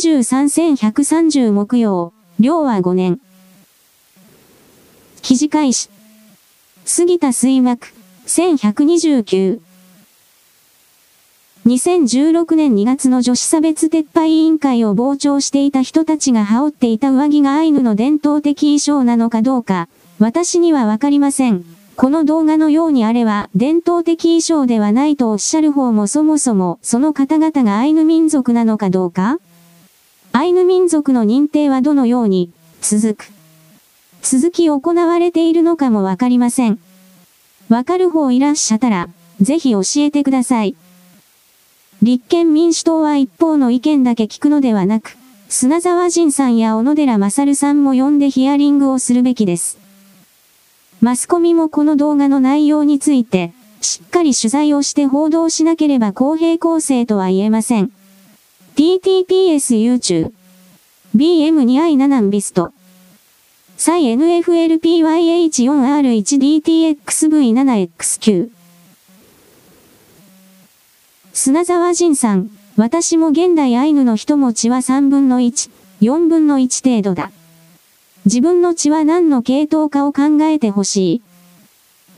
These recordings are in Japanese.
13130木曜、量は5年。記事開始。杉田水膜、1129。2016年2月の女子差別撤廃委員会を傍聴していた人たちが羽織っていた上着がアイヌの伝統的衣装なのかどうか、私にはわかりません。この動画のようにあれは伝統的衣装ではないとおっしゃる方もそもそもその方々がアイヌ民族なのかどうかアイヌ民族の認定はどのように続く。続き行われているのかもわかりません。わかる方いらっしゃったら、ぜひ教えてください。立憲民主党は一方の意見だけ聞くのではなく、砂沢仁さんや小野寺勝さんも呼んでヒアリングをするべきです。マスコミもこの動画の内容について、しっかり取材をして報道しなければ公平公正とは言えません。TTPS YouTube BM2i7 ビストサイ NFLPYH4R1DTXV7X9 砂沢仁さん、私も現代アイヌの人も血は3分の1、4分の1程度だ。自分の血は何の系統かを考えてほしい。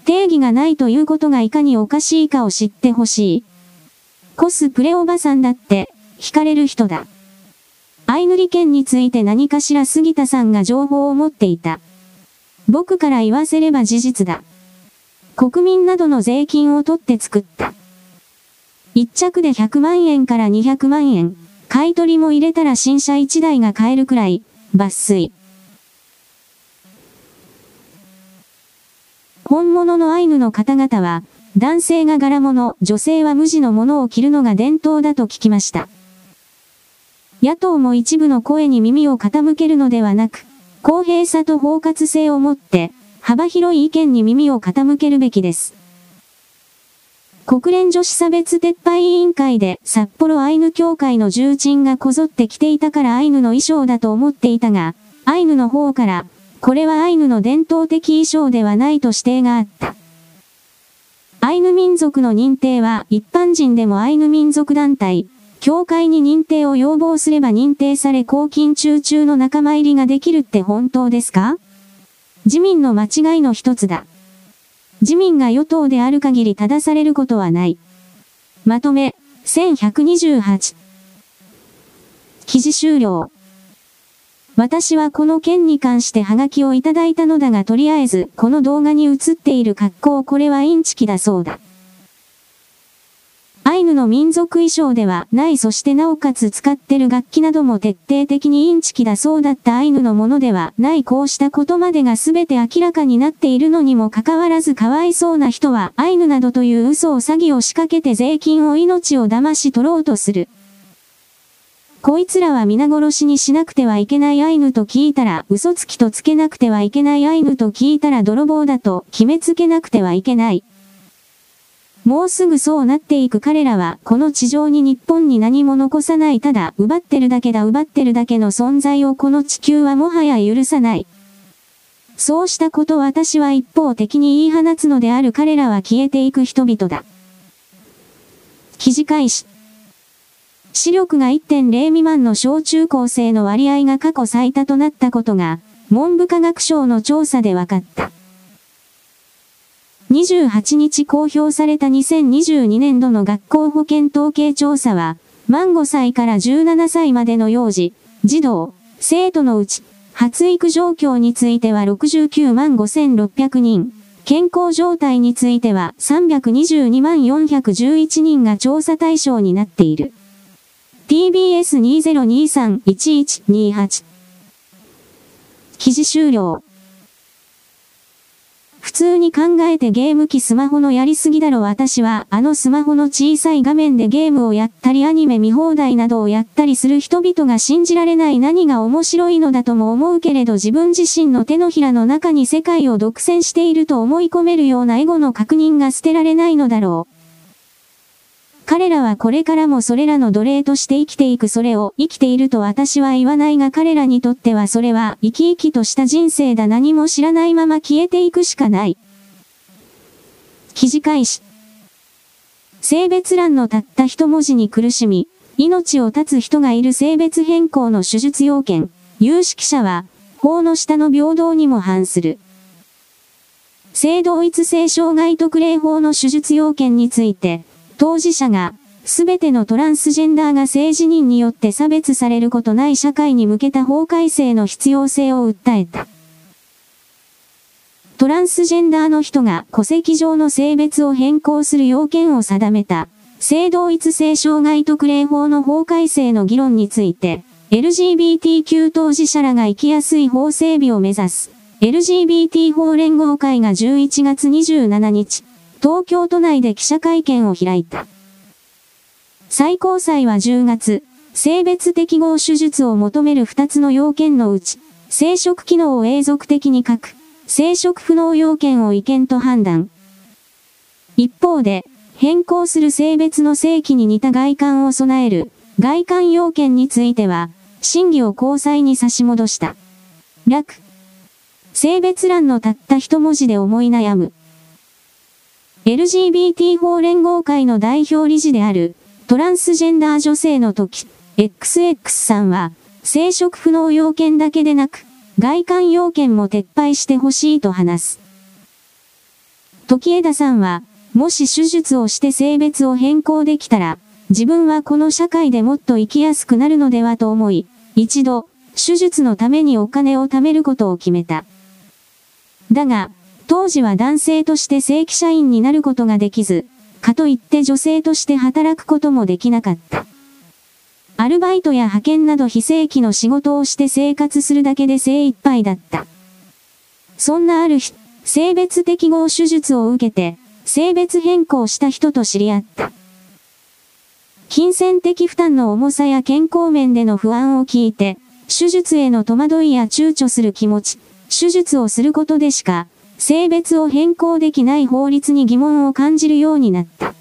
定義がないということがいかにおかしいかを知ってほしい。コスプレおばさんだって、惹かれる人だ。アイヌ利権について何かしら杉田さんが情報を持っていた。僕から言わせれば事実だ。国民などの税金を取って作った。1着で100万円から200万円、買い取りも入れたら新車1台が買えるくらい、抜粋。本物のアイヌの方々は、男性が柄物、女性は無地のものを着るのが伝統だと聞きました。野党も一部の声に耳を傾けるのではなく、公平さと包括性をもって、幅広い意見に耳を傾けるべきです。国連女子差別撤廃委員会で札幌アイヌ協会の重鎮がこぞって着ていたからアイヌの衣装だと思っていたが、アイヌの方から、これはアイヌの伝統的衣装ではないと指定があった。アイヌ民族の認定は一般人でもアイヌ民族団体、協会に認定を要望すれば認定され公金中中の仲間入りができるって本当ですか？自民の間違いの一つだ。自民が与党である限り正されることはない。まとめ、1128。記事終了。私はこの件に関してハガキをいただいたのだがとりあえず、この動画に映っている格好これはインチキだそうだ。アイヌの民族衣装ではないそしてなおかつ使ってる楽器なども徹底的にインチキだそうだったアイヌのものではないこうしたことまでが全て明らかになっているのにもかかわらずかわいそうな人はアイヌなどという嘘を詐欺を仕掛けて税金を命を騙し取ろうとする。こいつらは皆殺しにしなくてはいけないアイヌと聞いたら嘘つきとつけなくてはいけないアイヌと聞いたら泥棒だと決めつけなくてはいけない。もうすぐそうなっていく彼らは、この地上に日本に何も残さないただ、奪ってるだけだ奪ってるだけの存在をこの地球はもはや許さない。そうしたこと私は一方的に言い放つのである彼らは消えていく人々だ。記事開始。視力が1.0未満の小中高生の割合が過去最多となったことが、文部科学省の調査で分かった。28日公表された2022年度の学校保健統計調査は、満5歳から17歳までの幼児、児童、生徒のうち、発育状況については69万5600人、健康状態については322万411人が調査対象になっている。TBS2023-1128 記事終了。普通に考えてゲーム機スマホのやりすぎだろ私はあのスマホの小さい画面でゲームをやったりアニメ見放題などをやったりする人々が信じられない何が面白いのだとも思うけれど自分自身の手のひらの中に世界を独占していると思い込めるようなエゴの確認が捨てられないのだろう。彼らはこれからもそれらの奴隷として生きていくそれを生きていると私は言わないが彼らにとってはそれは生き生きとした人生だ何も知らないまま消えていくしかない。記事開始。性別欄のたった一文字に苦しみ、命を絶つ人がいる性別変更の手術要件、有識者は、法の下の平等にも反する。性同一性障害特例法の手術要件について、当事者が、すべてのトランスジェンダーが性自認によって差別されることない社会に向けた法改正の必要性を訴えた。トランスジェンダーの人が戸籍上の性別を変更する要件を定めた、性同一性障害特例法の法改正の議論について、LGBTQ 当事者らが生きやすい法整備を目指す、LGBT 法連合会が11月27日、東京都内で記者会見を開いた。最高裁は10月、性別適合手術を求める2つの要件のうち、生殖機能を永続的に書く、生殖不能要件を違憲と判断。一方で、変更する性別の性器に似た外観を備える外観要件については、審議を高裁に差し戻した。楽。性別欄のたった一文字で思い悩む。LGBT 法連合会の代表理事であるトランスジェンダー女性の時、XX さんは、生殖不能要件だけでなく、外観要件も撤廃してほしいと話す。時枝さんは、もし手術をして性別を変更できたら、自分はこの社会でもっと生きやすくなるのではと思い、一度、手術のためにお金を貯めることを決めた。だが、当時は男性として正規社員になることができず、かといって女性として働くこともできなかった。アルバイトや派遣など非正規の仕事をして生活するだけで精一杯だった。そんなある日、性別適合手術を受けて、性別変更した人と知り合った。金銭的負担の重さや健康面での不安を聞いて、手術への戸惑いや躊躇する気持ち、手術をすることでしか、性別を変更できない法律に疑問を感じるようになった。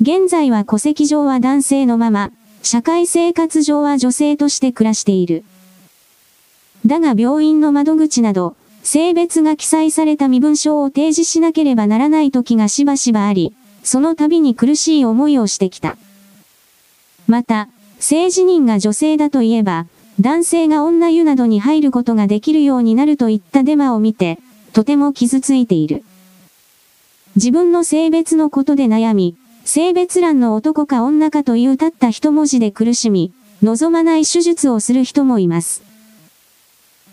現在は戸籍上は男性のまま、社会生活上は女性として暮らしている。だが病院の窓口など、性別が記載された身分証を提示しなければならない時がしばしばあり、その度に苦しい思いをしてきた。また、性自認が女性だといえば、男性が女湯などに入ることができるようになるといったデマを見て、とても傷ついている。自分の性別のことで悩み、性別欄の男か女かというたった一文字で苦しみ、望まない手術をする人もいます。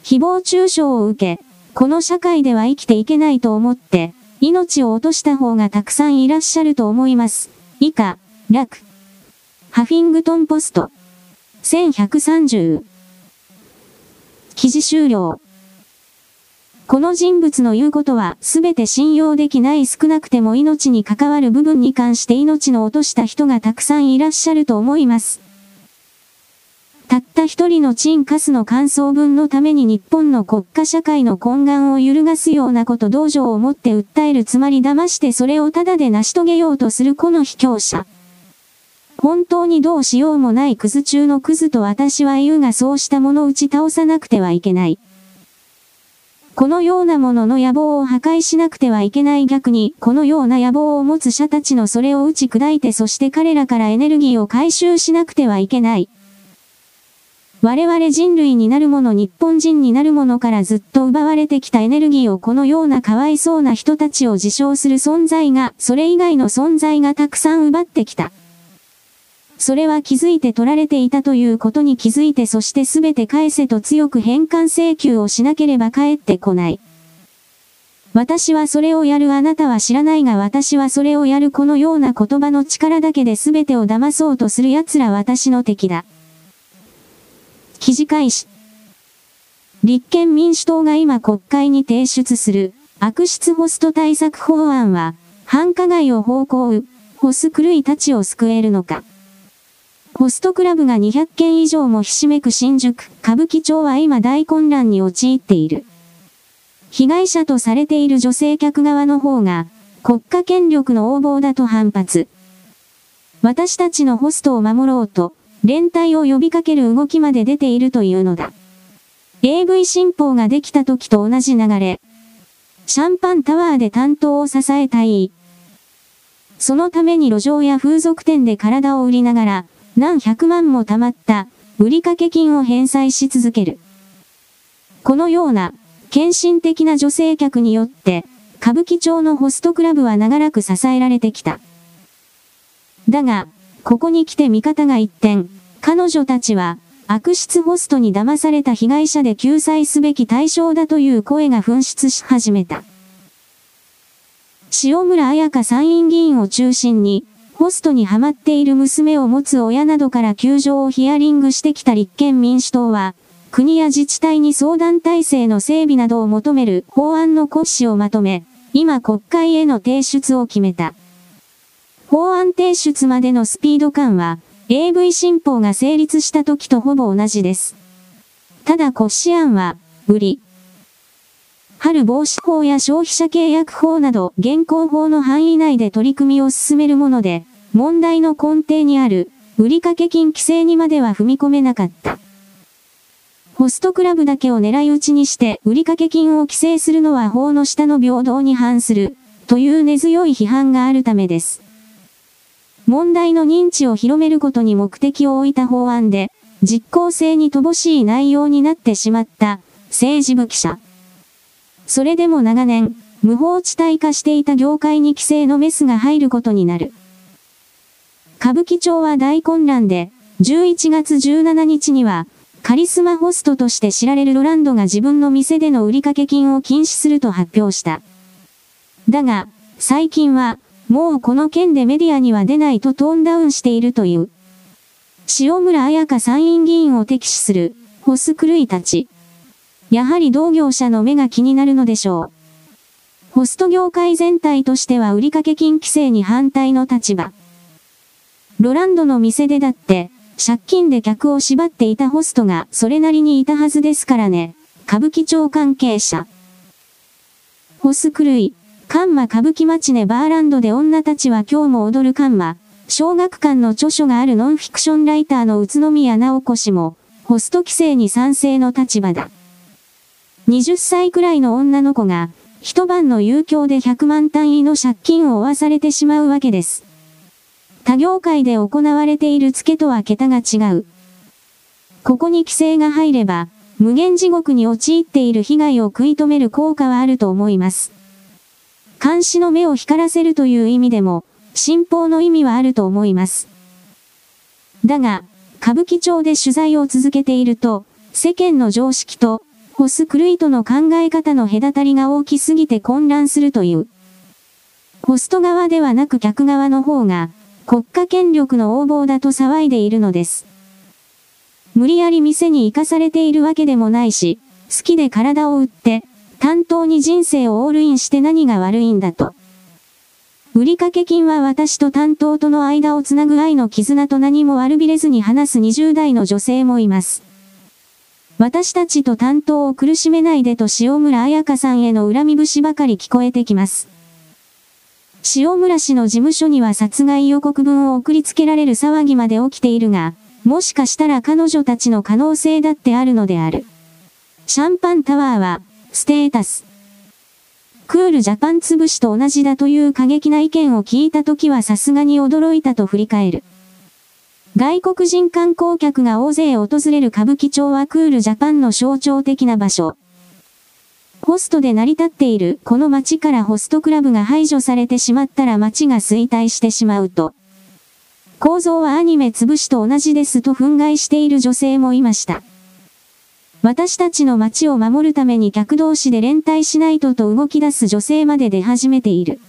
誹謗中傷を受け、この社会では生きていけないと思って、命を落とした方がたくさんいらっしゃると思います。以下、楽。ハフィングトンポスト。1130。記事終了。この人物の言うことは全て信用できない少なくても命に関わる部分に関して命の落とした人がたくさんいらっしゃると思います。たった一人のチンカスの感想文のために日本の国家社会の根幹を揺るがすようなこと同情を持って訴えるつまり騙してそれをただで成し遂げようとするこの卑怯者。本当にどうしようもないクズ中のクズと私は言うがそうしたもの打ち倒さなくてはいけない。このようなものの野望を破壊しなくてはいけない逆に、このような野望を持つ者たちのそれを打ち砕いてそして彼らからエネルギーを回収しなくてはいけない。我々人類になるもの日本人になるものからずっと奪われてきたエネルギーをこのようなかわいそうな人たちを自称する存在が、それ以外の存在がたくさん奪ってきた。それは気づいて取られていたということに気づいてそしてすべて返せと強く返還請求をしなければ帰ってこない。私はそれをやるあなたは知らないが私はそれをやるこのような言葉の力だけで全てを騙そうとする奴ら私の敵だ。記事開始。立憲民主党が今国会に提出する悪質ホスト対策法案は繁華街を方向、ホス狂いたちを救えるのか。ホストクラブが200件以上もひしめく新宿、歌舞伎町は今大混乱に陥っている。被害者とされている女性客側の方が、国家権力の横暴だと反発。私たちのホストを守ろうと、連帯を呼びかける動きまで出ているというのだ。AV 新法ができた時と同じ流れ。シャンパンタワーで担当を支えたい。そのために路上や風俗店で体を売りながら、何百万も貯まった売掛金を返済し続ける。このような献身的な女性客によって歌舞伎町のホストクラブは長らく支えられてきた。だが、ここに来て味方が一転、彼女たちは悪質ホストに騙された被害者で救済すべき対象だという声が噴出し始めた。塩村彩香参院議員を中心に、ホストにハマっている娘を持つ親などから窮状をヒアリングしてきた立憲民主党は、国や自治体に相談体制の整備などを求める法案の骨子をまとめ、今国会への提出を決めた。法案提出までのスピード感は、AV 新法が成立した時とほぼ同じです。ただ骨子案は、売り。春防止法や消費者契約法など現行法の範囲内で取り組みを進めるもので、問題の根底にある売掛金規制にまでは踏み込めなかった。ホストクラブだけを狙い撃ちにして売掛金を規制するのは法の下の平等に反するという根強い批判があるためです。問題の認知を広めることに目的を置いた法案で、実効性に乏しい内容になってしまった政治部記者。それでも長年、無法地帯化していた業界に規制のメスが入ることになる。歌舞伎町は大混乱で、11月17日には、カリスマホストとして知られるロランドが自分の店での売掛金を禁止すると発表した。だが、最近は、もうこの件でメディアには出ないとトーンダウンしているという。塩村彩香参院議員を敵視する、ホス狂いたち。やはり同業者の目が気になるのでしょう。ホスト業界全体としては売掛金規制に反対の立場。ロランドの店でだって、借金で客を縛っていたホストがそれなりにいたはずですからね。歌舞伎町関係者。ホス狂い、カンマ歌舞伎町ねバーランドで女たちは今日も踊るカンマ。小学館の著書があるノンフィクションライターの宇都宮直子氏も、ホスト規制に賛成の立場だ。20歳くらいの女の子が、一晩の遊興で100万単位の借金を負わされてしまうわけです。他業界で行われている付けとは桁が違う。ここに規制が入れば、無限地獄に陥っている被害を食い止める効果はあると思います。監視の目を光らせるという意味でも、信奉の意味はあると思います。だが、歌舞伎町で取材を続けていると、世間の常識とホスクルイとの考え方の隔たりが大きすぎて混乱するという。ホスト側ではなく客側の方が、国家権力の横暴だと騒いでいるのです。無理やり店に行かされているわけでもないし、好きで体を売って、担当に人生をオールインして何が悪いんだと。売掛金は私と担当との間をつなぐ愛の絆と何も悪びれずに話す20代の女性もいます。私たちと担当を苦しめないでと塩村彩香さんへの恨み節ばかり聞こえてきます。塩村氏の事務所には殺害予告文を送りつけられる騒ぎまで起きているが、もしかしたら彼女たちの可能性だってあるのである。シャンパンタワーは、ステータス。クールジャパン潰しと同じだという過激な意見を聞いた時はさすがに驚いたと振り返る。外国人観光客が大勢訪れる歌舞伎町はクールジャパンの象徴的な場所。ホストで成り立っているこの街からホストクラブが排除されてしまったら街が衰退してしまうと。構造はアニメ潰しと同じですと憤慨している女性もいました。私たちの街を守るために客同士で連帯しないとと動き出す女性まで出始めている。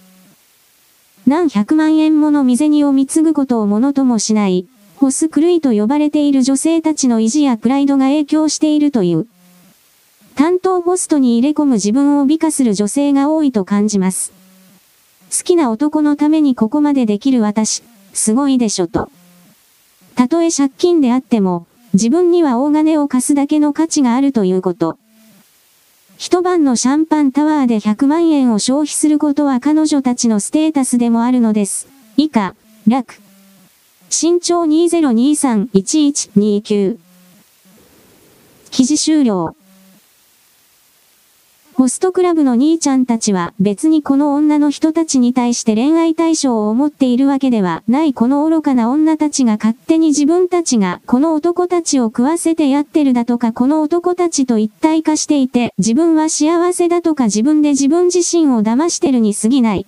何百万円もの未銭を貢ぐことをものともしない、ホス狂いと呼ばれている女性たちの意地やプライドが影響しているという。担当ホストに入れ込む自分を美化する女性が多いと感じます。好きな男のためにここまでできる私、すごいでしょと。たとえ借金であっても、自分には大金を貸すだけの価値があるということ。一晩のシャンパンタワーで100万円を消費することは彼女たちのステータスでもあるのです。以下、楽。身長2023-1129。記事終了。ホストクラブの兄ちゃんたちは別にこの女の人たちに対して恋愛対象を思っているわけではないこの愚かな女たちが勝手に自分たちがこの男たちを食わせてやってるだとかこの男たちと一体化していて自分は幸せだとか自分で自分自身を騙してるに過ぎない。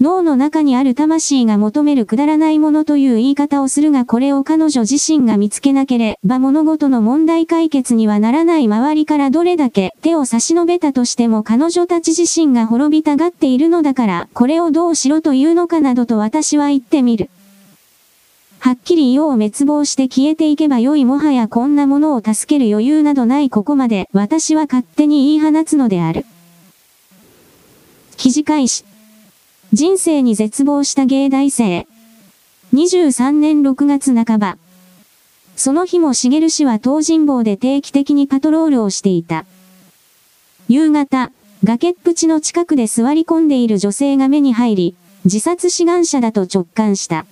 脳の中にある魂が求めるくだらないものという言い方をするがこれを彼女自身が見つけなければ物事の問題解決にはならない周りからどれだけ手を差し伸べたとしても彼女たち自身が滅びたがっているのだからこれをどうしろというのかなどと私は言ってみる。はっきり世を滅亡して消えていけばよいもはやこんなものを助ける余裕などないここまで私は勝手に言い放つのである。記事開始。人生に絶望した芸大生。23年6月半ば。その日も茂氏は東尋坊で定期的にパトロールをしていた。夕方、崖っぷちの近くで座り込んでいる女性が目に入り、自殺志願者だと直感した。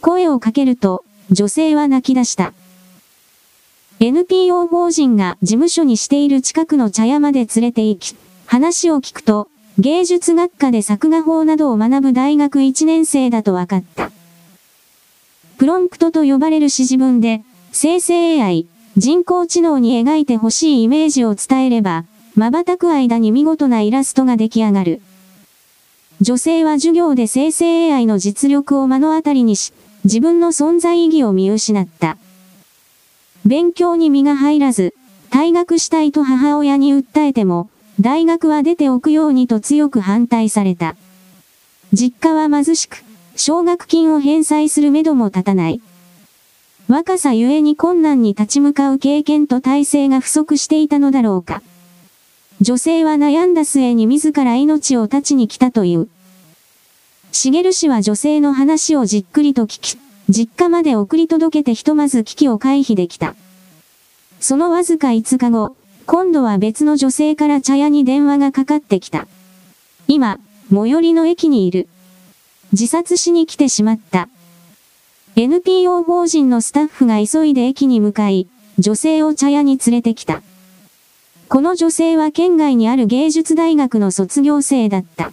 声をかけると、女性は泣き出した。NPO 法人が事務所にしている近くの茶屋まで連れて行き、話を聞くと、芸術学科で作画法などを学ぶ大学1年生だと分かった。プロンプトと呼ばれる指示文で、生成 AI、人工知能に描いてほしいイメージを伝えれば、瞬く間に見事なイラストが出来上がる。女性は授業で生成 AI の実力を目の当たりにし、自分の存在意義を見失った。勉強に身が入らず、退学したいと母親に訴えても、大学は出ておくようにと強く反対された。実家は貧しく、奨学金を返済するめども立たない。若さゆえに困難に立ち向かう経験と体制が不足していたのだろうか。女性は悩んだ末に自ら命を絶ちに来たという。茂氏は女性の話をじっくりと聞き、実家まで送り届けてひとまず危機を回避できた。そのわずか5日後、今度は別の女性から茶屋に電話がかかってきた。今、最寄りの駅にいる。自殺しに来てしまった。NPO 法人のスタッフが急いで駅に向かい、女性を茶屋に連れてきた。この女性は県外にある芸術大学の卒業生だった。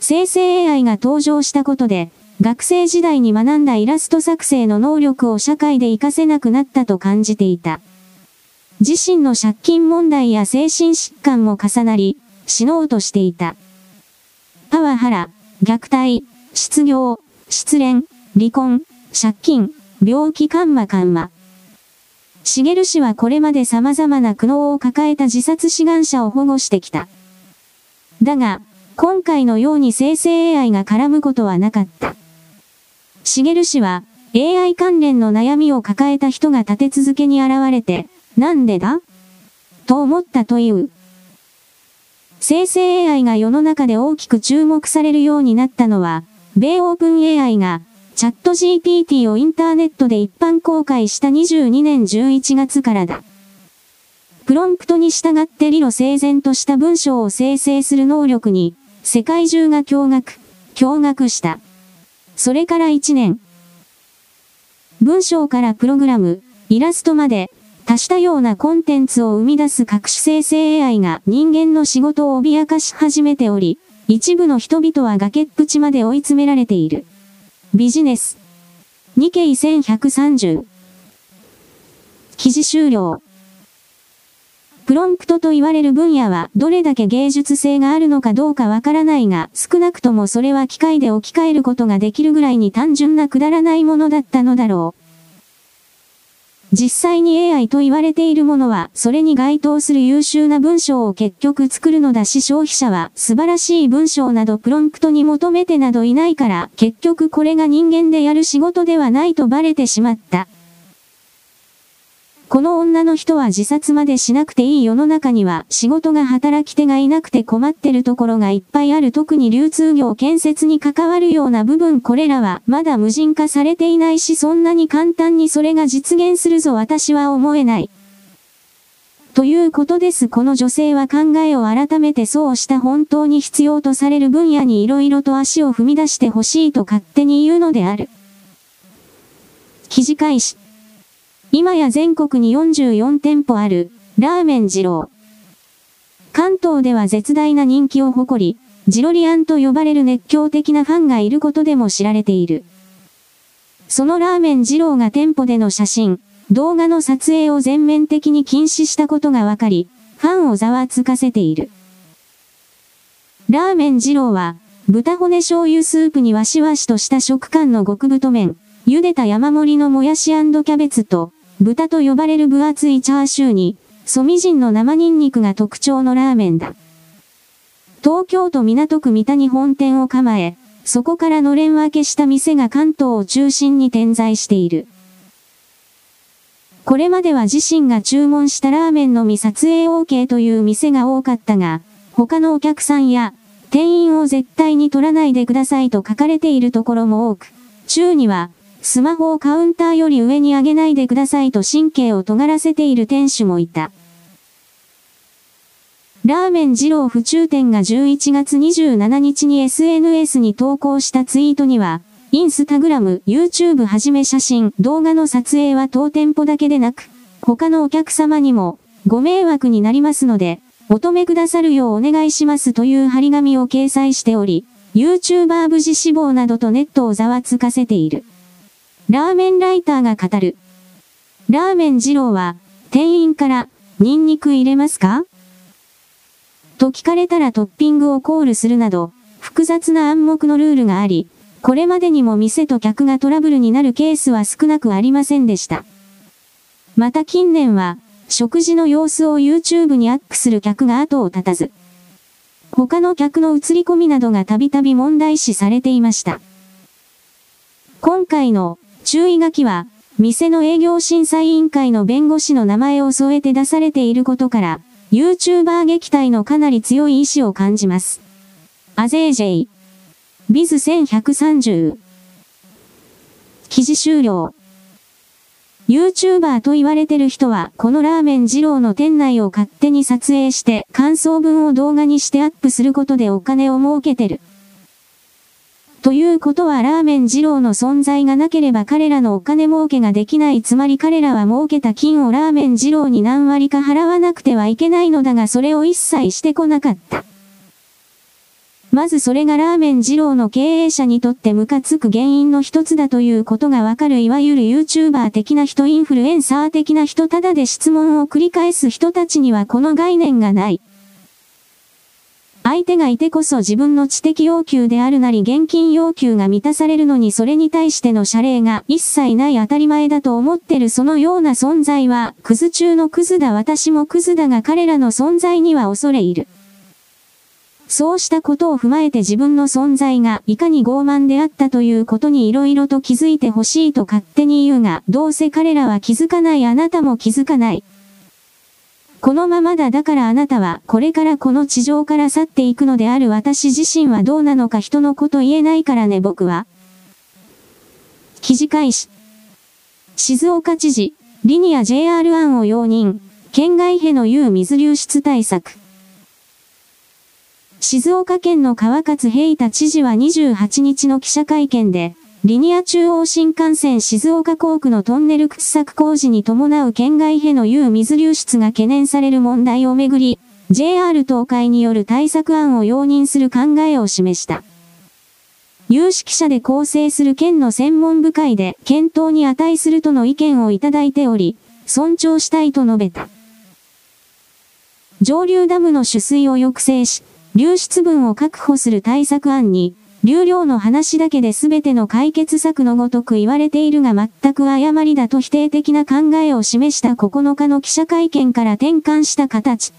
生成 AI が登場したことで、学生時代に学んだイラスト作成の能力を社会で活かせなくなったと感じていた。自身の借金問題や精神疾患も重なり、死のうとしていた。パワハラ、虐待、失業、失恋、離婚、借金、病気緩和緩和。茂氏はこれまで様々な苦悩を抱えた自殺志願者を保護してきた。だが、今回のように生成 AI が絡むことはなかった。茂氏は、AI 関連の悩みを抱えた人が立て続けに現れて、なんでだ？と思ったという。生成 AI が世の中で大きく注目されるようになったのは、米オープン AI がチャット GPT をインターネットで一般公開した22年11月からだ。プロンプトに従って理路整然とした文章を生成する能力に、世界中が驚愕、驚愕した。それから1年。文章からプログラム、イラストまで、多したようなコンテンツを生み出す各種生成 AI が人間の仕事を脅かし始めており、一部の人々は崖っぷちまで追い詰められている。ビジネス。2京1130。記事終了。プロンプトと言われる分野はどれだけ芸術性があるのかどうかわからないが、少なくともそれは機械で置き換えることができるぐらいに単純なくだらないものだったのだろう。実際に AI と言われているものは、それに該当する優秀な文章を結局作るのだし消費者は素晴らしい文章などプロンプトに求めてなどいないから、結局これが人間でやる仕事ではないとバレてしまった。この女の人は自殺までしなくていい世の中には仕事が働き手がいなくて困ってるところがいっぱいある特に流通業建設に関わるような部分これらはまだ無人化されていないしそんなに簡単にそれが実現するぞ私は思えない。ということです。この女性は考えを改めてそうした本当に必要とされる分野に色々と足を踏み出してほしいと勝手に言うのである。記事開始。今や全国に44店舗ある、ラーメン二郎。関東では絶大な人気を誇り、ジロリアンと呼ばれる熱狂的なファンがいることでも知られている。そのラーメン二郎が店舗での写真、動画の撮影を全面的に禁止したことが分かり、ファンをざわつかせている。ラーメン二郎は、豚骨醤油スープにわしわしとした食感の極太麺、茹でた山盛りのもやしキャベツと、豚と呼ばれる分厚いチャーシューに、ソミジンの生ニンニクが特徴のラーメンだ。東京都港区三田に本店を構え、そこからのれん分けした店が関東を中心に点在している。これまでは自身が注文したラーメンのみ撮影 OK という店が多かったが、他のお客さんや、店員を絶対に取らないでくださいと書かれているところも多く、中には、スマホをカウンターより上に上げないでくださいと神経を尖らせている店主もいた。ラーメン二郎府中店が11月27日に SNS に投稿したツイートには、インスタグラム、YouTube はじめ写真、動画の撮影は当店舗だけでなく、他のお客様にもご迷惑になりますので、お止めくださるようお願いしますという張り紙を掲載しており、YouTuber 無事死亡などとネットをざわつかせている。ラーメンライターが語る。ラーメン二郎は、店員から、ニンニク入れますか？と聞かれたらトッピングをコールするなど、複雑な暗黙のルールがあり、これまでにも店と客がトラブルになるケースは少なくありませんでした。また近年は、食事の様子を YouTube にアップする客が後を絶たず、他の客の映り込みなどがたびたび問題視されていました。今回の注意書きは、店の営業審査委員会の弁護士の名前を添えて出されていることから、YouTuber 撃退のかなり強い意志を感じます。アゼージェイ。ビズ1130。記事終了。YouTuber と言われてる人は、このラーメン二郎の店内を勝手に撮影して、感想文を動画にしてアップすることでお金を儲けてる。ということはラーメン二郎の存在がなければ彼らのお金儲けができない。つまり彼らは儲けた金をラーメン二郎に何割か払わなくてはいけないのだがそれを一切してこなかった。まずそれがラーメン二郎の経営者にとってムカつく原因の一つだということがわかるいわゆる YouTuber 的な人インフルエンサー的な人ただで質問を繰り返す人たちにはこの概念がない。相手がいてこそ自分の知的要求であるなり現金要求が満たされるのにそれに対しての謝礼が一切ない当たり前だと思ってるそのような存在は、クズ中のクズだ私もクズだが彼らの存在には恐れいる。そうしたことを踏まえて自分の存在がいかに傲慢であったということに色々と気づいてほしいと勝手に言うが、どうせ彼らは気づかないあなたも気づかない。このままだだからあなたはこれからこの地上から去っていくのである私自身はどうなのか人のこと言えないからね僕は。記事開始。静岡知事、リニア JR 案を容認、県外への有水流出対策。静岡県の川勝平太知事は28日の記者会見で、リニア中央新幹線静岡工区のトンネル掘削工事に伴う県外への有水流出が懸念される問題をめぐり、JR 東海による対策案を容認する考えを示した。有識者で構成する県の専門部会で検討に値するとの意見をいただいており、尊重したいと述べた。上流ダムの取水を抑制し、流出分を確保する対策案に、流量の話だけで全ての解決策のごとく言われているが全く誤りだと否定的な考えを示した9日の記者会見から転換した形。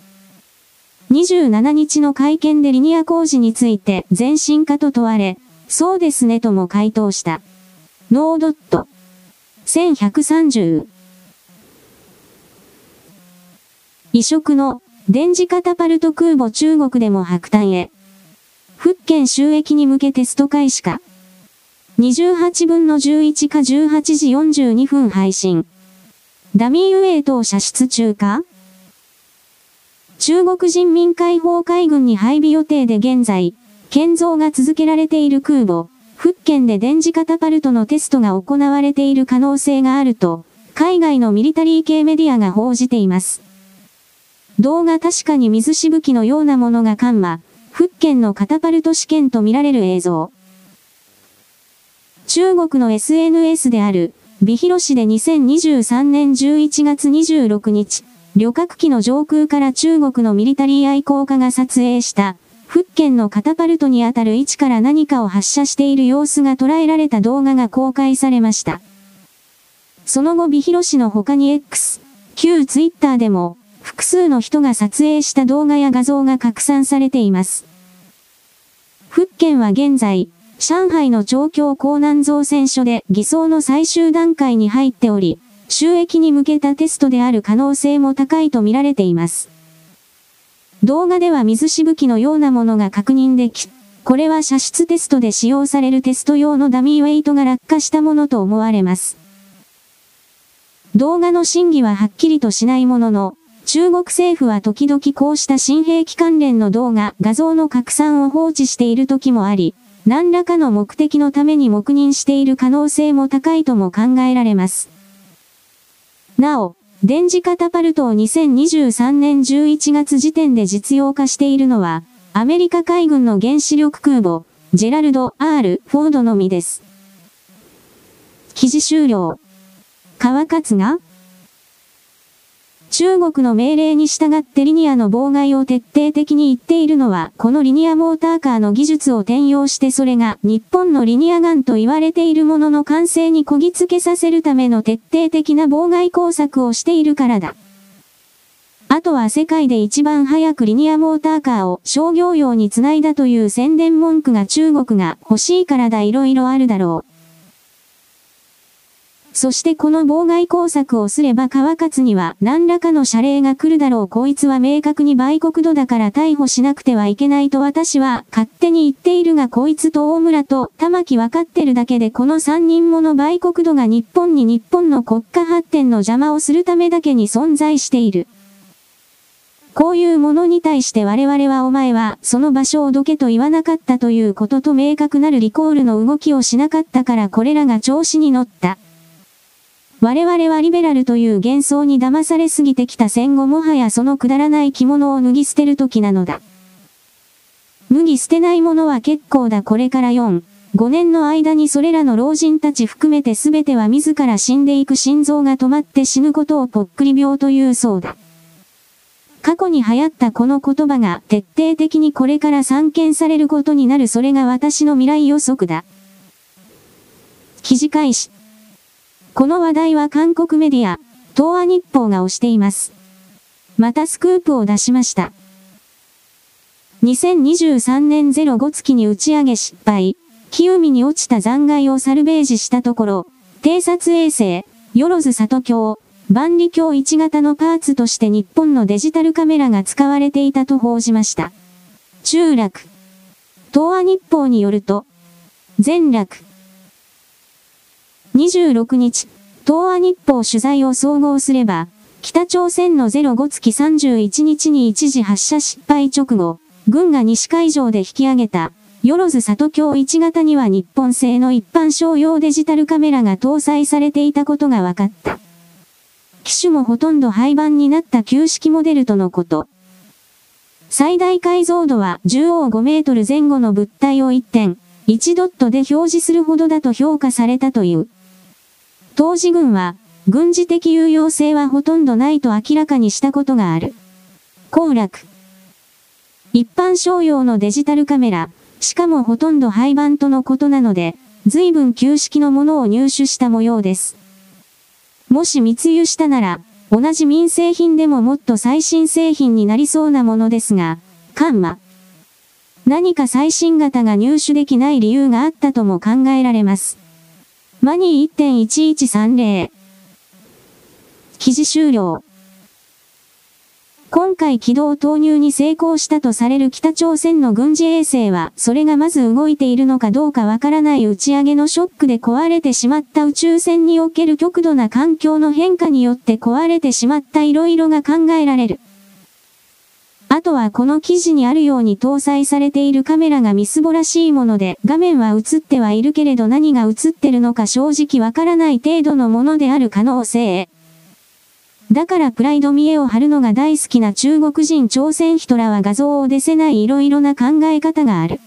27日の会見でリニア工事について前進化と問われ、そうですねとも回答した。ノードット。1130。異色の電磁カタパルト空母中国でも白炭へ。福建収益に向けテスト開始か。28分の11か18時42分配信。ダミーウェイトを射出中か中国人民解放海軍に配備予定で現在、建造が続けられている空母、福建で電磁カタパルトのテストが行われている可能性があると、海外のミリタリー系メディアが報じています。動画確かに水しぶきのようなものがカンマ、福建のカタパルト試験と見られる映像。中国の SNS である、美広市で2023年11月26日、旅客機の上空から中国のミリタリー愛好家が撮影した、福建のカタパルトにあたる位置から何かを発射している様子が捉えられた動画が公開されました。その後美広市の他に X、旧 Twitter でも、複数の人が撮影した動画や画像が拡散されています。福建は現在、上海の長京江南造船所で偽装の最終段階に入っており、収益に向けたテストである可能性も高いと見られています。動画では水しぶきのようなものが確認でき、これは射出テストで使用されるテスト用のダミーウェイトが落下したものと思われます。動画の真偽ははっきりとしないものの、中国政府は時々こうした新兵器関連の動画、画像の拡散を放置している時もあり、何らかの目的のために黙認している可能性も高いとも考えられます。なお、電磁カタパルトを2023年11月時点で実用化しているのは、アメリカ海軍の原子力空母、ジェラルド・ R・ フォードのみです。記事終了。川勝が中国の命令に従ってリニアの妨害を徹底的に言っているのは、このリニアモーターカーの技術を転用してそれが日本のリニアガンと言われているものの完成にこぎつけさせるための徹底的な妨害工作をしているからだ。あとは世界で一番早くリニアモーターカーを商業用につないだという宣伝文句が中国が欲しいからだ色々あるだろう。そしてこの妨害工作をすれば川勝には何らかの謝礼が来る。だろうこいつは明確に売国度だから逮捕しなくてはいけないと私は勝手に言っている。がこいつと大村と玉木分かってる。だけでこの3人もの売国度が日本に日本の国家発展の邪魔をする。ためだけに存在している。こういうものに対して我々はお前はその場所をどけと言わなかったということと明確なる。リコールの動きをしなかったからこれらが調子に乗った。我々はリベラルという幻想に騙されすぎてきた戦後もはやそのくだらない着物を脱ぎ捨てる時なのだ。脱ぎ捨てないものは結構だこれから4、5年の間にそれらの老人たち含めて全ては自ら死んでいく心臓が止まって死ぬことをぽっくり病というそうだ。過去に流行ったこの言葉が徹底的にこれから散見されることになるそれが私の未来予測だ。記事開始。この話題は韓国メディア、東亜日報が推しています。またスクープを出しました。2023年05月に打ち上げ失敗、木海に落ちた残骸をサルベージしたところ、偵察衛星、よろず里京、万里鏡1型のパーツとして日本のデジタルカメラが使われていたと報じました。中落。東亜日報によると、全落。26日、東亜日報取材を総合すれば、北朝鮮の05月31日に一時発射失敗直後、軍が西海上で引き上げた、よろず里京1型には日本製の一般商用デジタルカメラが搭載されていたことが分かった。機種もほとんど廃盤になった旧式モデルとのこと。最大解像度は10 5メートル前後の物体を1点、1ドットで表示するほどだと評価されたという。当時軍は、軍事的有用性はほとんどないと明らかにしたことがある。行楽。一般商用のデジタルカメラ、しかもほとんど廃盤とのことなので、随分旧式のものを入手した模様です。もし密輸したなら、同じ民生品でももっと最新製品になりそうなものですが、カンマ。何か最新型が入手できない理由があったとも考えられます。マニー1.1130。記事終了。今回軌道投入に成功したとされる北朝鮮の軍事衛星は、それがまず動いているのかどうかわからない打ち上げのショックで壊れてしまった宇宙船における極度な環境の変化によって壊れてしまった色々が考えられる。あとはこの記事にあるように搭載されているカメラがみすぼらしいもので、画面は映ってはいるけれど何が映ってるのか正直わからない程度のものである可能性。だからプライド見栄を張るのが大好きな中国人朝鮮人らは画像を出せない色々な考え方がある。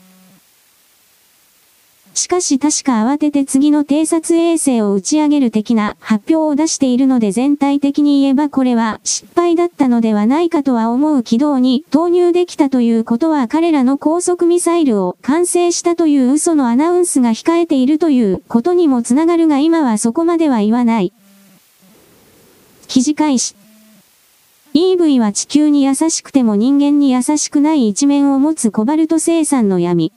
しかし確か慌てて次の偵察衛星を打ち上げる的な発表を出しているので全体的に言えばこれは失敗だったのではないかとは思う軌道に投入できたということは彼らの高速ミサイルを完成したという嘘のアナウンスが控えているということにもつながるが今はそこまでは言わない。記事開始。EV は地球に優しくても人間に優しくない一面を持つコバルト生産の闇。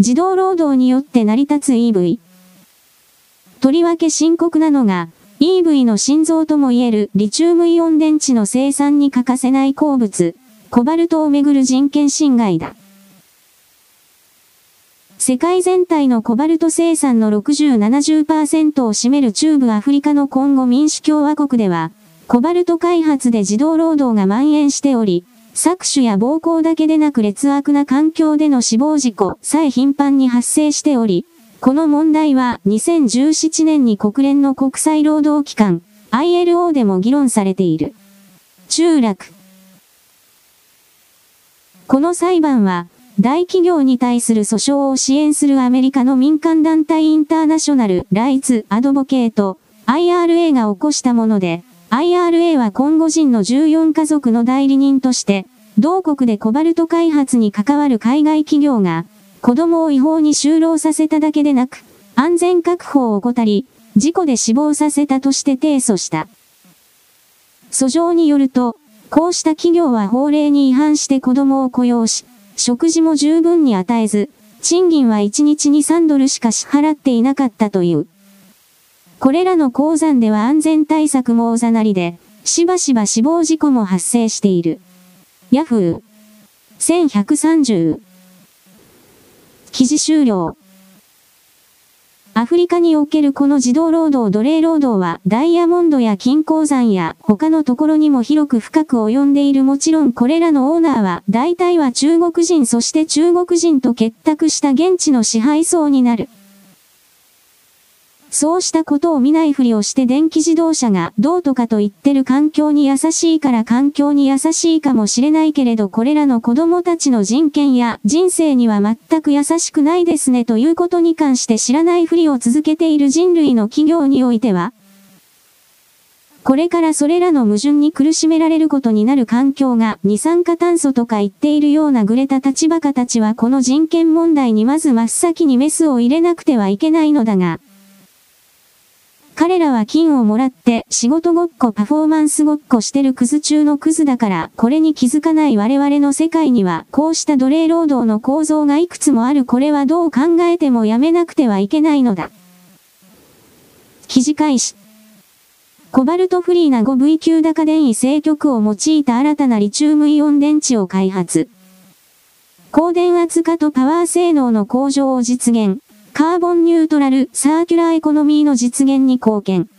自動労働によって成り立つ EV。とりわけ深刻なのが、EV の心臓ともいえるリチウムイオン電池の生産に欠かせない鉱物、コバルトをめぐる人権侵害だ。世界全体のコバルト生産の60-70%を占める中部アフリカのコンゴ民主共和国では、コバルト開発で自動労働が蔓延しており、搾取や暴行だけでなく劣悪な環境での死亡事故さえ頻繁に発生しており、この問題は2017年に国連の国際労働機関 ILO でも議論されている。中落。この裁判は、大企業に対する訴訟を支援するアメリカの民間団体インターナショナル・ライツ・アドボケート IRA が起こしたもので、IRA は今後人の14家族の代理人として、同国でコバルト開発に関わる海外企業が、子供を違法に就労させただけでなく、安全確保を怠り、事故で死亡させたとして提訴した。訴状によると、こうした企業は法令に違反して子供を雇用し、食事も十分に与えず、賃金は1日に3ドルしか支払っていなかったという。これらの鉱山では安全対策もおざなりで、しばしば死亡事故も発生している。ヤフー。1130。記事終了。アフリカにおけるこの自動労働奴隷労働はダイヤモンドや金鉱山や他のところにも広く深く及んでいるもちろんこれらのオーナーは大体は中国人そして中国人と結託した現地の支配層になる。そうしたことを見ないふりをして電気自動車がどうとかと言ってる環境に優しいから環境に優しいかもしれないけれどこれらの子供たちの人権や人生には全く優しくないですねということに関して知らないふりを続けている人類の企業においては、これからそれらの矛盾に苦しめられることになる環境が二酸化炭素とか言っているようなグレタ立場家たちはこの人権問題にまず真っ先にメスを入れなくてはいけないのだが、彼らは金をもらって仕事ごっこパフォーマンスごっこしてるクズ中のクズだからこれに気づかない我々の世界にはこうした奴隷労働の構造がいくつもあるこれはどう考えてもやめなくてはいけないのだ。記事開始。コバルトフリーな 5V 級高電位正極を用いた新たなリチウムイオン電池を開発。高電圧化とパワー性能の向上を実現。カーボンニュートラルサーキュラーエコノミーの実現に貢献。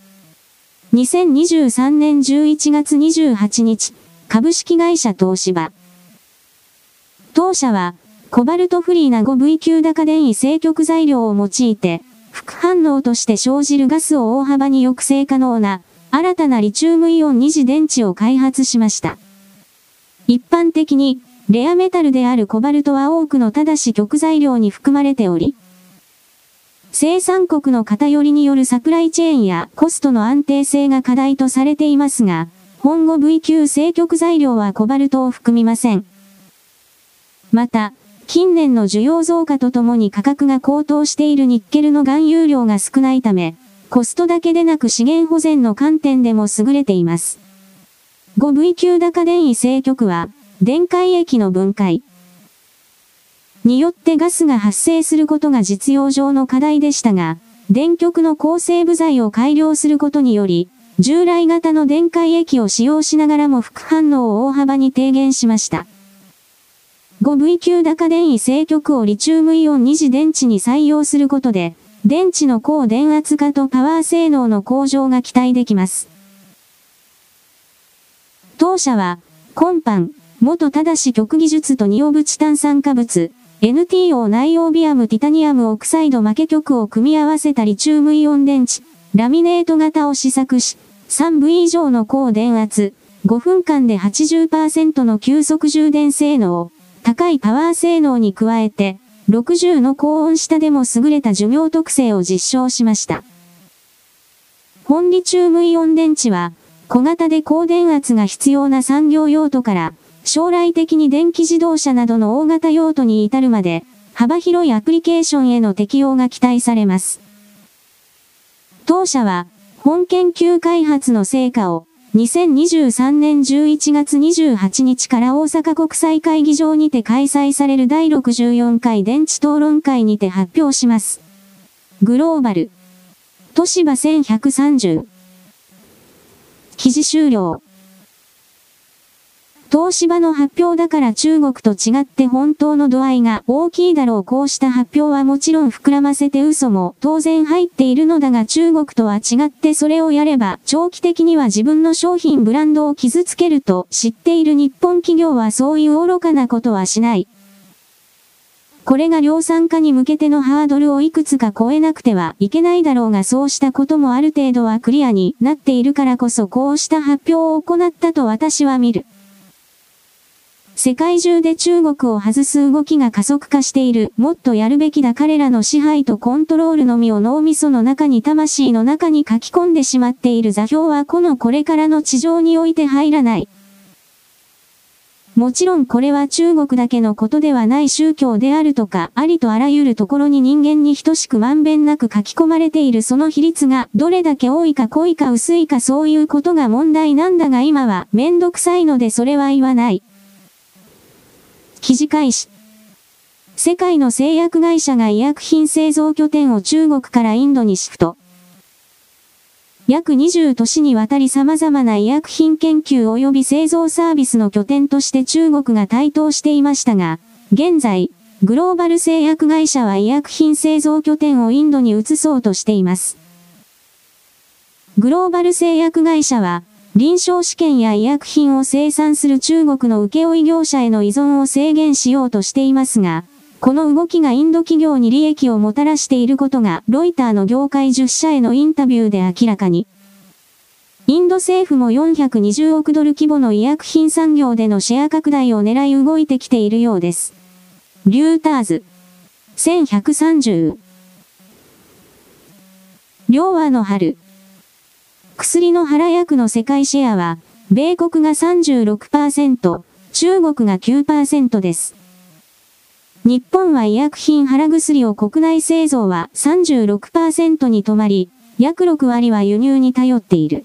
2023年11月28日、株式会社東芝。当社は、コバルトフリーな 5V 級高電位正極材料を用いて、副反応として生じるガスを大幅に抑制可能な、新たなリチウムイオン二次電池を開発しました。一般的に、レアメタルであるコバルトは多くのただし極材料に含まれており、生産国の偏りによるサプライチェーンやコストの安定性が課題とされていますが、本後 V 級正極材料はコバルトを含みません。また、近年の需要増加とともに価格が高騰しているニッケルの含有量が少ないため、コストだけでなく資源保全の観点でも優れています。5V 級高電位正極は、電解液の分解、によってガスが発生することが実用上の課題でしたが、電極の抗生部材を改良することにより、従来型の電解液を使用しながらも副反応を大幅に低減しました。5V 級高電位正極をリチウムイオン二次電池に採用することで、電池の高電圧化とパワー性能の向上が期待できます。当社は、コンパン、元ただし極技術とニオブチ炭酸化物、NTO ナイオビアムティタニアムオクサイド負け極を組み合わせたリチウムイオン電池、ラミネート型を試作し、3V 以上の高電圧、5分間で80%の急速充電性能、高いパワー性能に加えて、60の高温下でも優れた寿命特性を実証しました。本リチウムイオン電池は、小型で高電圧が必要な産業用途から、将来的に電気自動車などの大型用途に至るまで、幅広いアプリケーションへの適用が期待されます。当社は、本研究開発の成果を、2023年11月28日から大阪国際会議場にて開催される第64回電池討論会にて発表します。グローバル。都市場1130。記事終了。東芝の発表だから中国と違って本当の度合いが大きいだろうこうした発表はもちろん膨らませて嘘も当然入っているのだが中国とは違ってそれをやれば長期的には自分の商品ブランドを傷つけると知っている日本企業はそういう愚かなことはしない。これが量産化に向けてのハードルをいくつか超えなくてはいけないだろうがそうしたこともある程度はクリアになっているからこそこうした発表を行ったと私は見る。世界中で中国を外す動きが加速化している。もっとやるべきだ彼らの支配とコントロールのみを脳みその中に魂の中に書き込んでしまっている座標はこのこれからの地上において入らない。もちろんこれは中国だけのことではない宗教であるとか、ありとあらゆるところに人間に等しくまんべんなく書き込まれているその比率がどれだけ多いか濃いか薄いかそういうことが問題なんだが今はめんどくさいのでそれは言わない。記事開始。世界の製薬会社が医薬品製造拠点を中国からインドにシフト。約20都市にわたり様々な医薬品研究及び製造サービスの拠点として中国が台頭していましたが、現在、グローバル製薬会社は医薬品製造拠点をインドに移そうとしています。グローバル製薬会社は、臨床試験や医薬品を生産する中国の請負業者への依存を制限しようとしていますが、この動きがインド企業に利益をもたらしていることが、ロイターの業界10社へのインタビューで明らかに。インド政府も420億ドル規模の医薬品産業でのシェア拡大を狙い動いてきているようです。リューターズ。1130。両和の春。薬の腹薬の世界シェアは、米国が36%、中国が9%です。日本は医薬品腹薬を国内製造は36%に止まり、約6割は輸入に頼っている。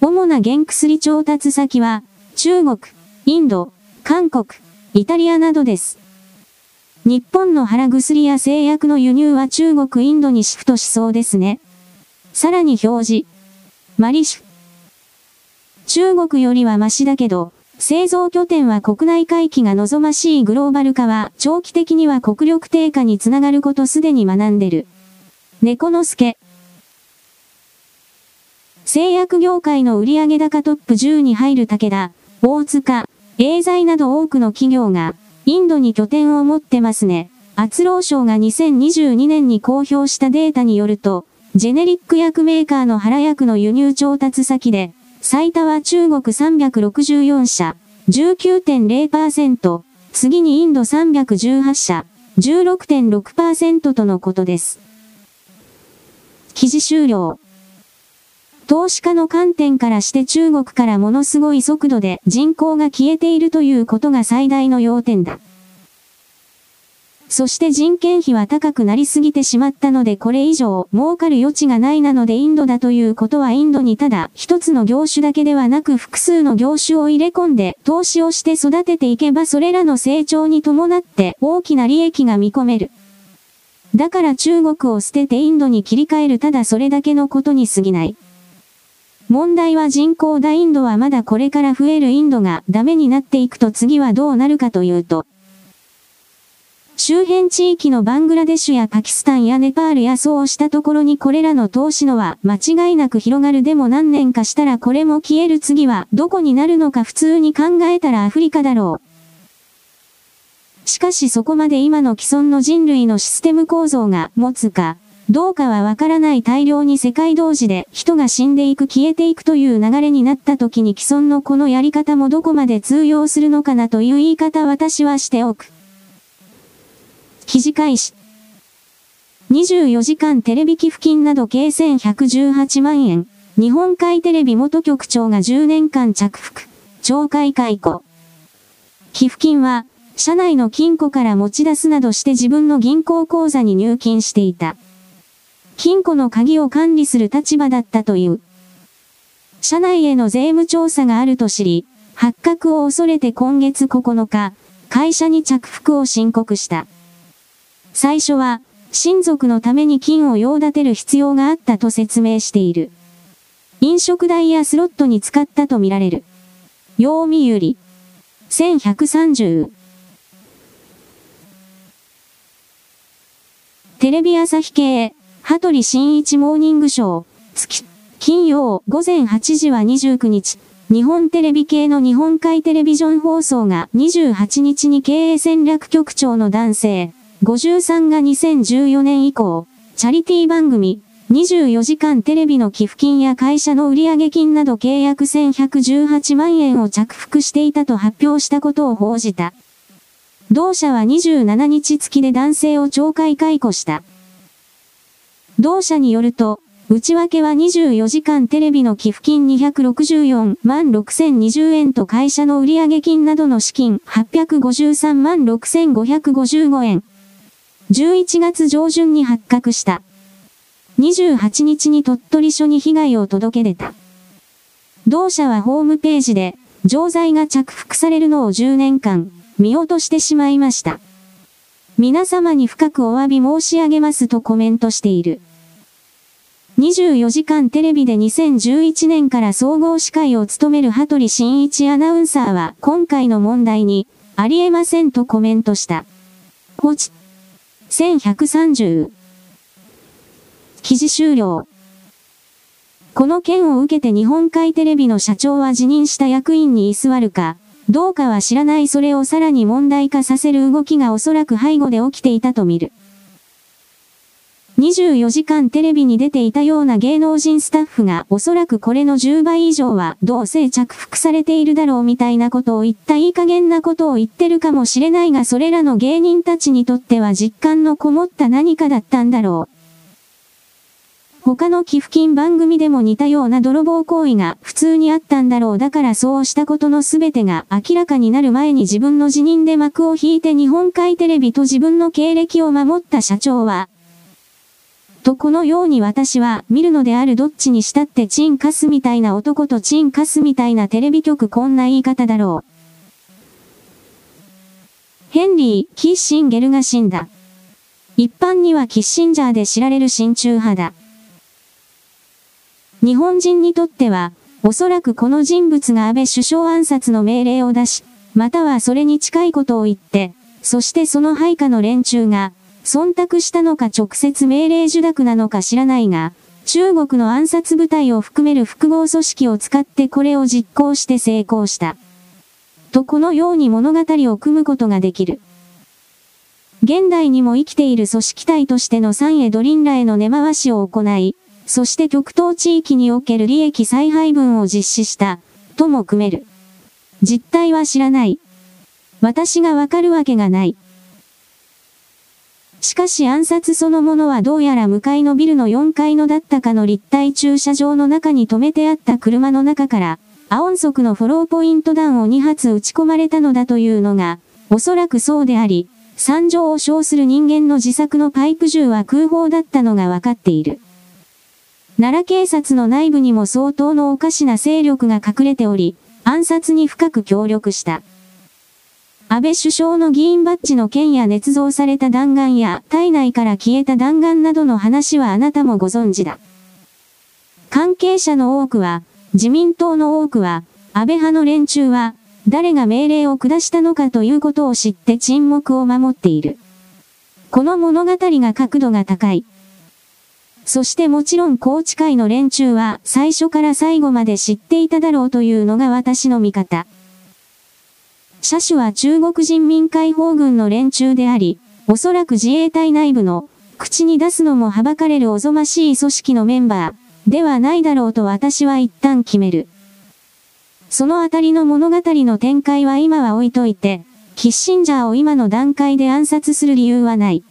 主な原薬調達先は、中国、インド、韓国、イタリアなどです。日本の腹薬や製薬の輸入は中国、インドにシフトしそうですね。さらに表示。マリシュ。中国よりはマシだけど、製造拠点は国内回帰が望ましいグローバル化は長期的には国力低下につながることすでに学んでる。猫の助。製薬業界の売上高トップ10に入る武田、大塚、エーザイなど多くの企業がインドに拠点を持ってますね。厚労省が2022年に公表したデータによると、ジェネリック薬メーカーの原薬の輸入調達先で、最多は中国364社、19.0%、次にインド318社、16.6%とのことです。記事終了。投資家の観点からして中国からものすごい速度で人口が消えているということが最大の要点だ。そして人件費は高くなりすぎてしまったのでこれ以上儲かる余地がないなのでインドだということはインドにただ一つの業種だけではなく複数の業種を入れ込んで投資をして育てていけばそれらの成長に伴って大きな利益が見込める。だから中国を捨ててインドに切り替えるただそれだけのことに過ぎない。問題は人口大インドはまだこれから増えるインドがダメになっていくと次はどうなるかというと、周辺地域のバングラデシュやパキスタンやネパールやそうしたところにこれらの投資のは間違いなく広がるでも何年かしたらこれも消える次はどこになるのか普通に考えたらアフリカだろう。しかしそこまで今の既存の人類のシステム構造が持つか、どうかはわからない大量に世界同時で人が死んでいく消えていくという流れになった時に既存のこのやり方もどこまで通用するのかなという言い方私はしておく。記事開始。24時間テレビ寄付金など計1118万円。日本海テレビ元局長が10年間着服。懲戒解雇。寄付金は、社内の金庫から持ち出すなどして自分の銀行口座に入金していた。金庫の鍵を管理する立場だったという。社内への税務調査があると知り、発覚を恐れて今月9日、会社に着服を申告した。最初は、親族のために金を用立てる必要があったと説明している。飲食代やスロットに使ったとみられる。用見ゆり。1130。テレビ朝日系。羽鳥新一モーニングショー、月、金曜午前8時は29日、日本テレビ系の日本海テレビジョン放送が28日に経営戦略局長の男性、53が2014年以降、チャリティー番組、24時間テレビの寄付金や会社の売上金など契約1118万円を着服していたと発表したことを報じた。同社は27日付で男性を懲戒解雇した。同社によると、内訳は24時間テレビの寄付金264万6020円と会社の売上金などの資金853万6555円。11月上旬に発覚した。28日に鳥取署に被害を届け出た。同社はホームページで、錠剤が着服されるのを10年間、見落としてしまいました。皆様に深くお詫び申し上げますとコメントしている。24時間テレビで2011年から総合司会を務める羽鳥慎一アナウンサーは今回の問題にありえませんとコメントした。放置。1130。記事終了。この件を受けて日本海テレビの社長は辞任した役員に居座るか、どうかは知らないそれをさらに問題化させる動きがおそらく背後で起きていたと見る。24時間テレビに出ていたような芸能人スタッフがおそらくこれの10倍以上はどうせ着服されているだろうみたいなことを言ったいい加減なことを言ってるかもしれないがそれらの芸人たちにとっては実感のこもった何かだったんだろう。他の寄付金番組でも似たような泥棒行為が普通にあったんだろう。だからそうしたことの全てが明らかになる前に自分の辞任で幕を引いて日本海テレビと自分の経歴を守った社長は、とこのように私は見るのであるどっちにしたってチンカスみたいな男とチンカスみたいなテレビ局こんな言い方だろう。ヘンリー・キッシンゲルが死んだ。一般にはキッシンジャーで知られる親中派だ。日本人にとっては、おそらくこの人物が安倍首相暗殺の命令を出し、またはそれに近いことを言って、そしてその配下の連中が、忖度したのか直接命令受諾なのか知らないが、中国の暗殺部隊を含める複合組織を使ってこれを実行して成功した。とこのように物語を組むことができる。現代にも生きている組織体としての三エドリンラへの根回しを行い、そして極東地域における利益再配分を実施した、とも組める。実態は知らない。私がわかるわけがない。しかし暗殺そのものはどうやら向かいのビルの4階のだったかの立体駐車場の中に止めてあった車の中から、ア音速のフォローポイント弾を2発撃ち込まれたのだというのが、おそらくそうであり、惨状を称する人間の自作のパイプ銃は空砲だったのがわかっている。奈良警察の内部にも相当のおかしな勢力が隠れており、暗殺に深く協力した。安倍首相の議員バッジの件や捏造された弾丸や体内から消えた弾丸などの話はあなたもご存知だ。関係者の多くは、自民党の多くは、安倍派の連中は、誰が命令を下したのかということを知って沈黙を守っている。この物語が角度が高い。そしてもちろん高知会の連中は最初から最後まで知っていただろうというのが私の見方。車種は中国人民解放軍の連中であり、おそらく自衛隊内部の口に出すのもはばかれるおぞましい組織のメンバー、ではないだろうと私は一旦決める。そのあたりの物語の展開は今は置いといて、キッシンジャーを今の段階で暗殺する理由はない。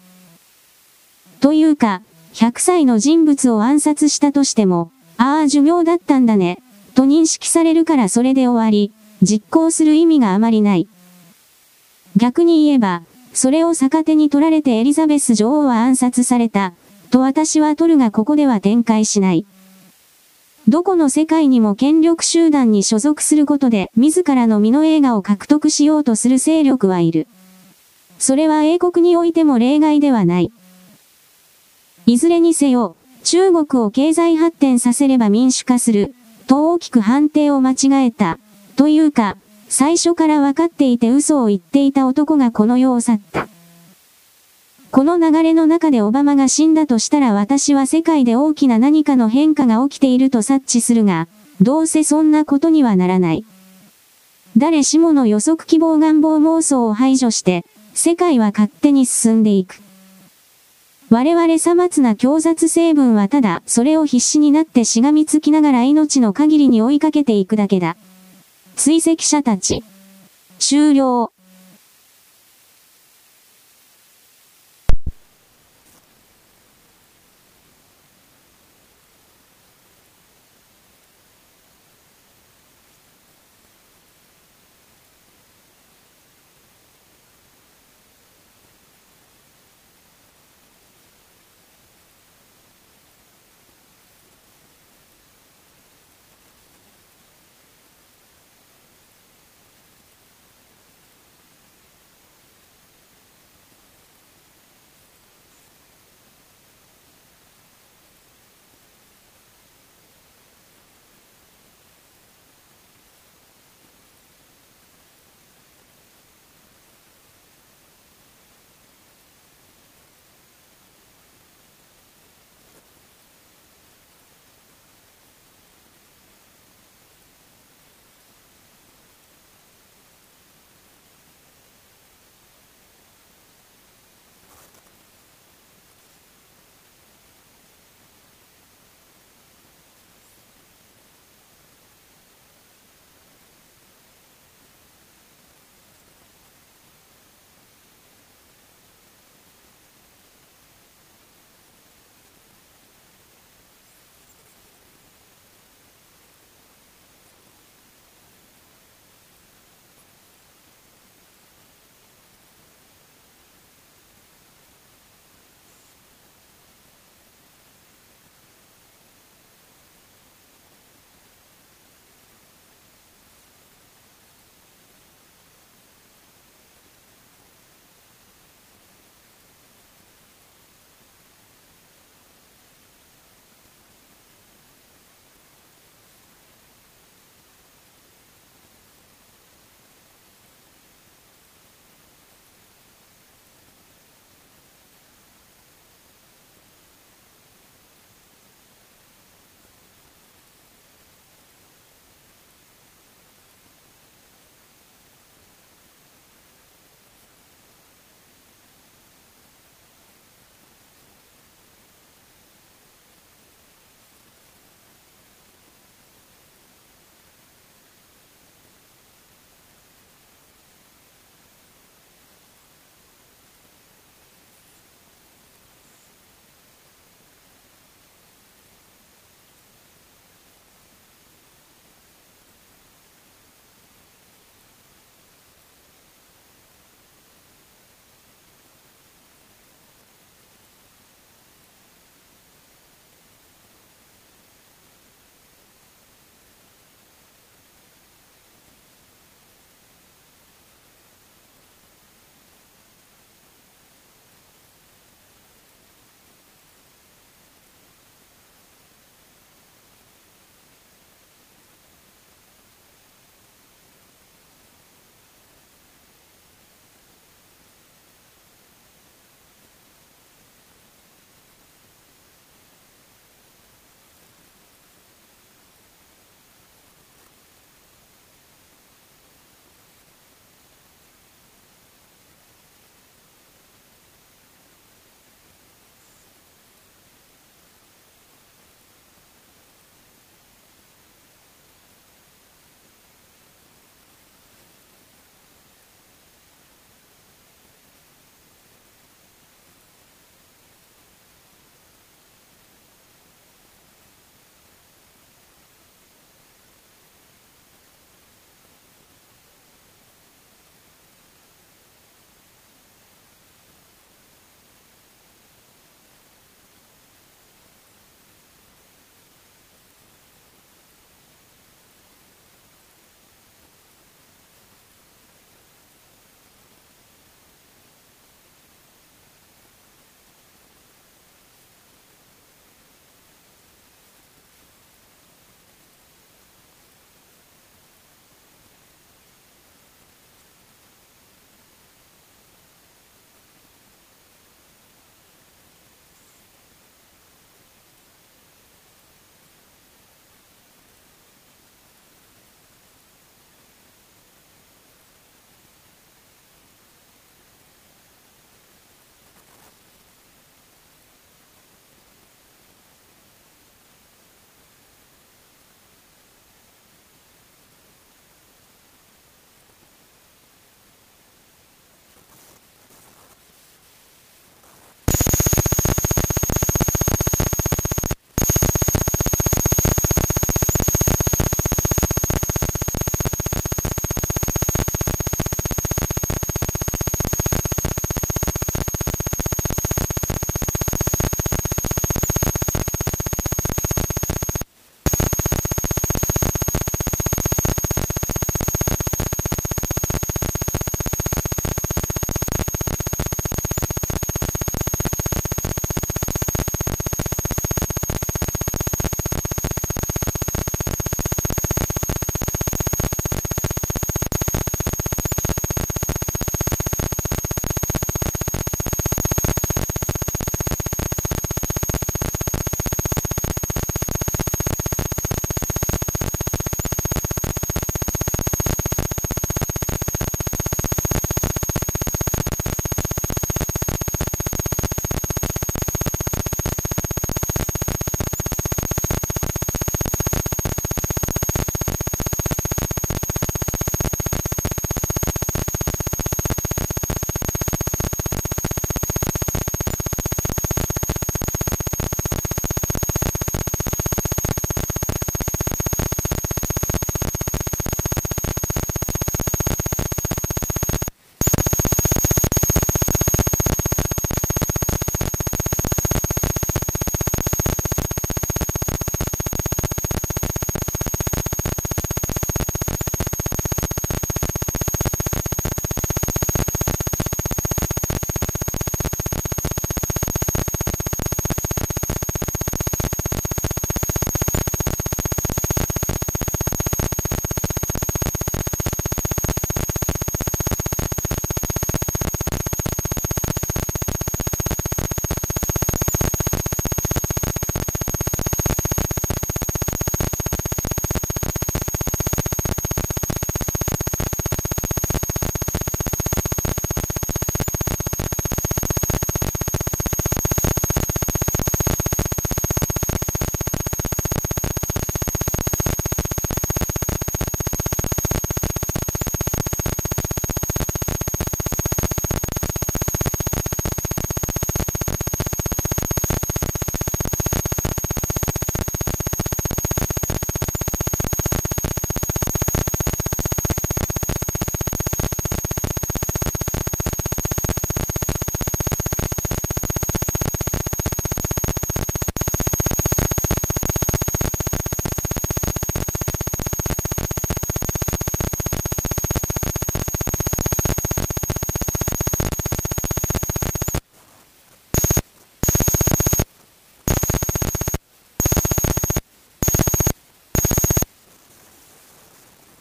というか、100歳の人物を暗殺したとしても、ああ寿命だったんだね、と認識されるからそれで終わり、実行する意味があまりない。逆に言えば、それを逆手に取られてエリザベス女王は暗殺された、と私は取るがここでは展開しない。どこの世界にも権力集団に所属することで自らの身の映画を獲得しようとする勢力はいる。それは英国においても例外ではない。いずれにせよ、中国を経済発展させれば民主化する、と大きく判定を間違えた。というか、最初から分かっていて嘘を言っていた男がこの世を去った。この流れの中でオバマが死んだとしたら私は世界で大きな何かの変化が起きていると察知するが、どうせそんなことにはならない。誰しもの予測希望願望妄想を排除して、世界は勝手に進んでいく。我々さまつな強雑成分はただ、それを必死になってしがみつきながら命の限りに追いかけていくだけだ。追跡者たち。終了。